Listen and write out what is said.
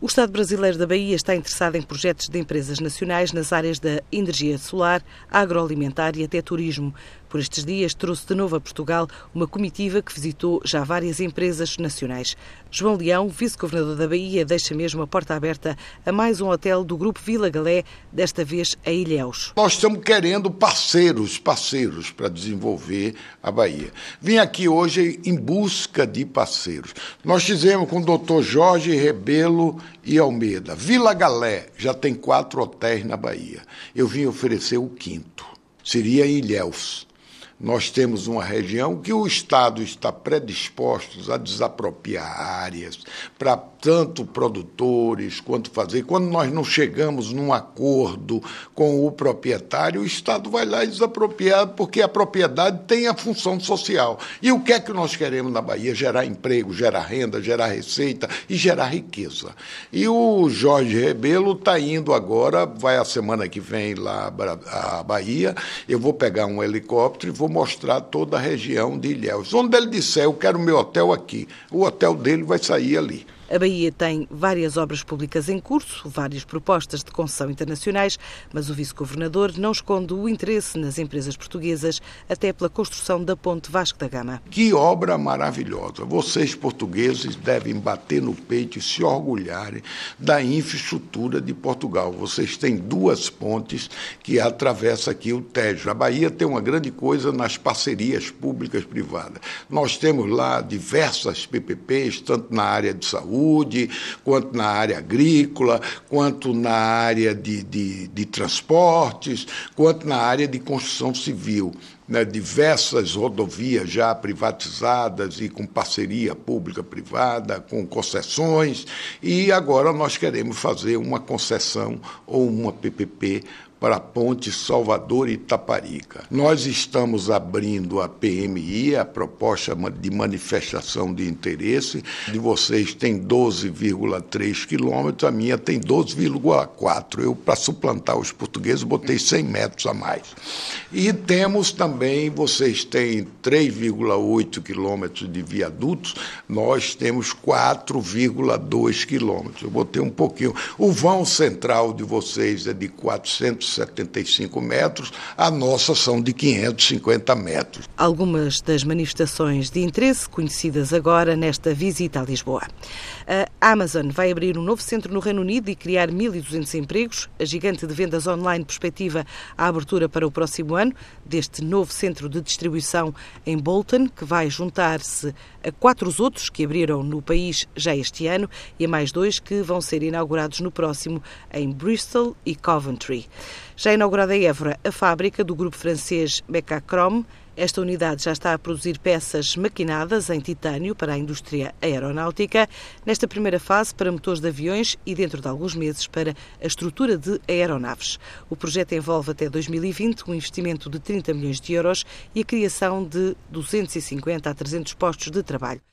O Estado brasileiro da Bahia está interessado em projetos de empresas nacionais nas áreas da energia solar, agroalimentar e até turismo. Por estes dias, trouxe de novo a Portugal uma comitiva que visitou já várias empresas nacionais. João Leão, vice-governador da Bahia, deixa mesmo a porta aberta a mais um hotel do Grupo Vila Galé, desta vez a Ilhéus. Nós estamos querendo parceiros, parceiros para desenvolver a Bahia. Vim aqui hoje em busca de parceiros. Nós fizemos com o doutor Jorge Rebelo e Almeida. Vila Galé já tem quatro hotéis na Bahia. Eu vim oferecer o quinto. Seria em Ilhéus nós temos uma região que o Estado está predisposto a desapropriar áreas para tanto produtores quanto fazer. Quando nós não chegamos num acordo com o proprietário, o Estado vai lá e desapropria, porque a propriedade tem a função social. E o que é que nós queremos na Bahia? Gerar emprego, gerar renda, gerar receita e gerar riqueza. E o Jorge Rebelo está indo agora, vai a semana que vem lá à Bahia, eu vou pegar um helicóptero e vou mostrar toda a região de Ilhéus. Onde ele disser, eu quero meu hotel aqui, o hotel dele vai sair ali. A Bahia tem várias obras públicas em curso, várias propostas de concessão internacionais, mas o vice-governador não esconde o interesse nas empresas portuguesas, até pela construção da Ponte Vasco da Gama. Que obra maravilhosa! Vocês, portugueses, devem bater no peito e se orgulharem da infraestrutura de Portugal. Vocês têm duas pontes que atravessam aqui o Tejo. A Bahia tem uma grande coisa nas parcerias públicas privadas. Nós temos lá diversas PPPs, tanto na área de saúde, saúde, quanto na área agrícola, quanto na área de, de, de transportes, quanto na área de construção civil. Né, diversas rodovias já privatizadas e com parceria pública-privada, com concessões, e agora nós queremos fazer uma concessão ou uma PPP para a ponte Salvador Itaparica. Nós estamos abrindo a PMI, a proposta de manifestação de interesse. De vocês tem 12,3 quilômetros, a minha tem 12,4. Eu, para suplantar os portugueses, botei 100 metros a mais. E temos também, vocês têm 3,8 quilômetros de viadutos, nós temos 4,2 quilômetros. Eu botei um pouquinho. O vão central de vocês é de 400 75 metros, a nossa são de 550 metros. Algumas das manifestações de interesse conhecidas agora nesta visita a Lisboa. A Amazon vai abrir um novo centro no Reino Unido e criar 1.200 empregos. A gigante de vendas online perspectiva a abertura para o próximo ano deste novo centro de distribuição em Bolton, que vai juntar-se a quatro outros que abriram no país já este ano e a mais dois que vão ser inaugurados no próximo em Bristol e Coventry. Já inaugurada em Évora a fábrica do grupo francês Mecacrom, esta unidade já está a produzir peças maquinadas em titânio para a indústria aeronáutica, nesta primeira fase para motores de aviões e dentro de alguns meses para a estrutura de aeronaves. O projeto envolve até 2020 um investimento de 30 milhões de euros e a criação de 250 a 300 postos de trabalho.